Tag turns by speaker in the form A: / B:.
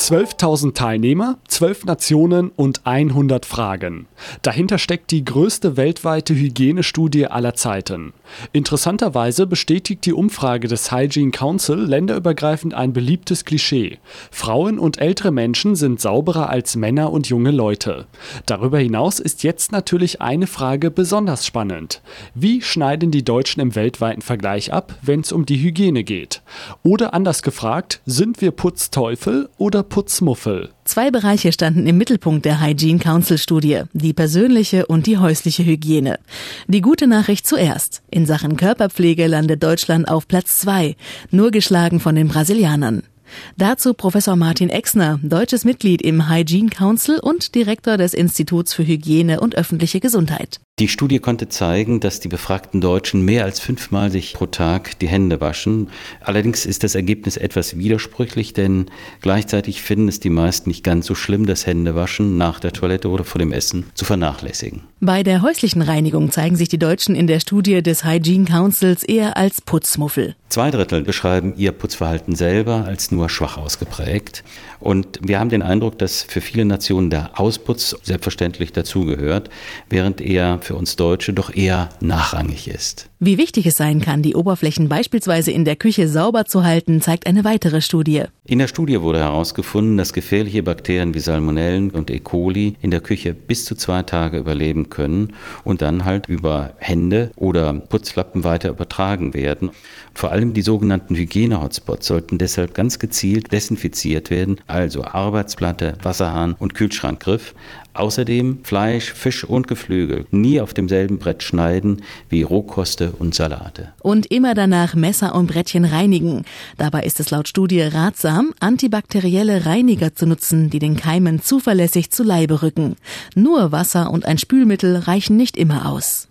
A: 12.000 Teilnehmer, 12 Nationen und 100 Fragen. Dahinter steckt die größte weltweite Hygienestudie aller Zeiten. Interessanterweise bestätigt die Umfrage des Hygiene Council länderübergreifend ein beliebtes Klischee. Frauen und ältere Menschen sind sauberer als Männer und junge Leute. Darüber hinaus ist jetzt natürlich eine Frage besonders spannend. Wie schneiden die Deutschen im weltweiten Vergleich ab, wenn es um die Hygiene geht? Oder anders gefragt, sind wir Putzteufel oder Putzmuffel?
B: Zwei Bereiche standen im Mittelpunkt der Hygiene Council Studie, die persönliche und die häusliche Hygiene. Die gute Nachricht zuerst. In Sachen Körperpflege landet Deutschland auf Platz zwei, nur geschlagen von den Brasilianern. Dazu Professor Martin Exner, deutsches Mitglied im Hygiene Council und Direktor des Instituts für Hygiene und öffentliche Gesundheit.
C: Die Studie konnte zeigen, dass die befragten Deutschen mehr als fünfmal sich pro Tag die Hände waschen. Allerdings ist das Ergebnis etwas widersprüchlich, denn gleichzeitig finden es die meisten nicht ganz so schlimm, das Händewaschen nach der Toilette oder vor dem Essen zu vernachlässigen.
B: Bei der häuslichen Reinigung zeigen sich die Deutschen in der Studie des Hygiene Councils eher als Putzmuffel.
C: Zwei Drittel beschreiben ihr Putzverhalten selber als nur schwach ausgeprägt. Und wir haben den Eindruck, dass für viele Nationen der Ausputz selbstverständlich dazugehört, während er für uns Deutsche doch eher nachrangig ist.
B: Wie wichtig es sein kann, die Oberflächen beispielsweise in der Küche sauber zu halten, zeigt eine weitere Studie.
C: In der Studie wurde herausgefunden, dass gefährliche Bakterien wie Salmonellen und E. coli in der Küche bis zu zwei Tage überleben können und dann halt über Hände oder Putzlappen weiter übertragen werden. Vor allem die sogenannten Hygiene-Hotspots sollten deshalb ganz gezielt desinfiziert werden, also Arbeitsplatte, Wasserhahn und Kühlschrankgriff. Außerdem Fleisch, Fisch und Geflügel nie auf demselben Brett schneiden wie Rohkoste und Salate.
B: Und immer danach Messer und Brettchen reinigen. Dabei ist es laut Studie ratsam, antibakterielle Reiniger zu nutzen, die den Keimen zuverlässig zu Leibe rücken. Nur Wasser und ein Spülmittel reichen nicht immer aus.